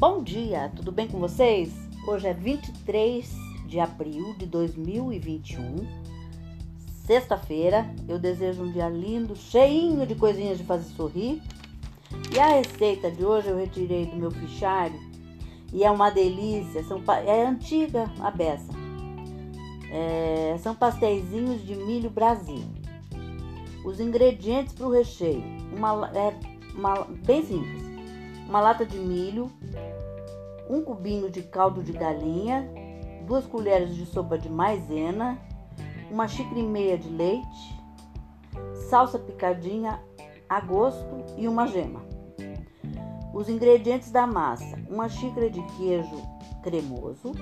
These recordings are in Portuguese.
Bom dia, tudo bem com vocês? Hoje é 23 de abril de 2021, sexta-feira. Eu desejo um dia lindo, cheinho de coisinhas de fazer sorrir. E a receita de hoje eu retirei do meu fichário e é uma delícia. São, é antiga a beça. É, são pastéisinhos de milho Brasil. Os ingredientes para o recheio: uma, é uma, bem simples uma lata de milho, um cubinho de caldo de galinha, duas colheres de sopa de maisena, uma xícara e meia de leite, salsa picadinha a gosto e uma gema. Os ingredientes da massa: uma xícara de queijo cremoso,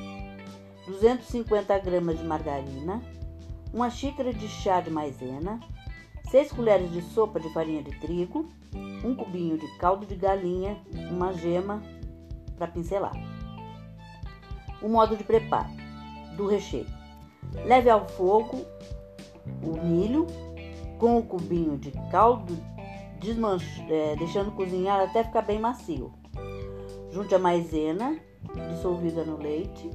250 gramas de margarina, uma xícara de chá de maisena, 6 colheres de sopa de farinha de trigo, um cubinho de caldo de galinha, uma gema para pincelar. O modo de preparo do recheio: leve ao fogo o milho com o cubinho de caldo, é, deixando cozinhar até ficar bem macio. Junte a maisena dissolvida no leite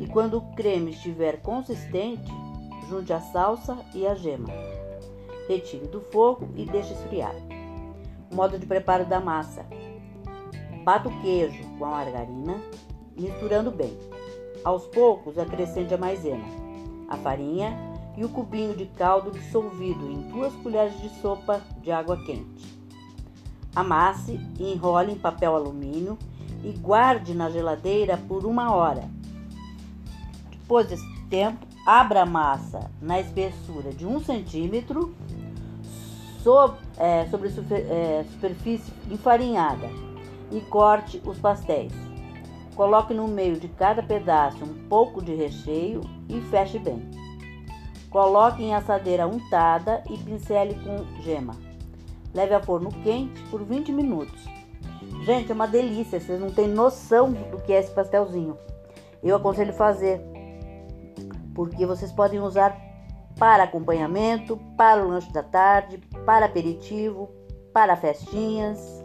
e quando o creme estiver consistente, junte a salsa e a gema. Retire do fogo e deixe esfriar. Modo de preparo da massa: bata o queijo com a margarina, misturando bem. Aos poucos, acrescente a maisena, a farinha e o cubinho de caldo dissolvido em duas colheres de sopa de água quente. Amasse e enrole em papel alumínio e guarde na geladeira por uma hora. Depois desse tempo, abra a massa na espessura de um centímetro sobre, é, sobre é, superfície enfarinhada e corte os pastéis. Coloque no meio de cada pedaço um pouco de recheio e feche bem. Coloque em assadeira untada e pincele com gema. Leve a forno quente por 20 minutos. Gente, é uma delícia, vocês não têm noção do que é esse pastelzinho. Eu aconselho fazer, porque vocês podem usar para acompanhamento, para o lanche da tarde, para aperitivo, para festinhas.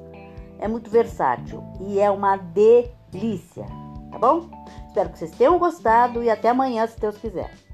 É muito versátil e é uma delícia, tá bom? Espero que vocês tenham gostado e até amanhã, se Deus quiser.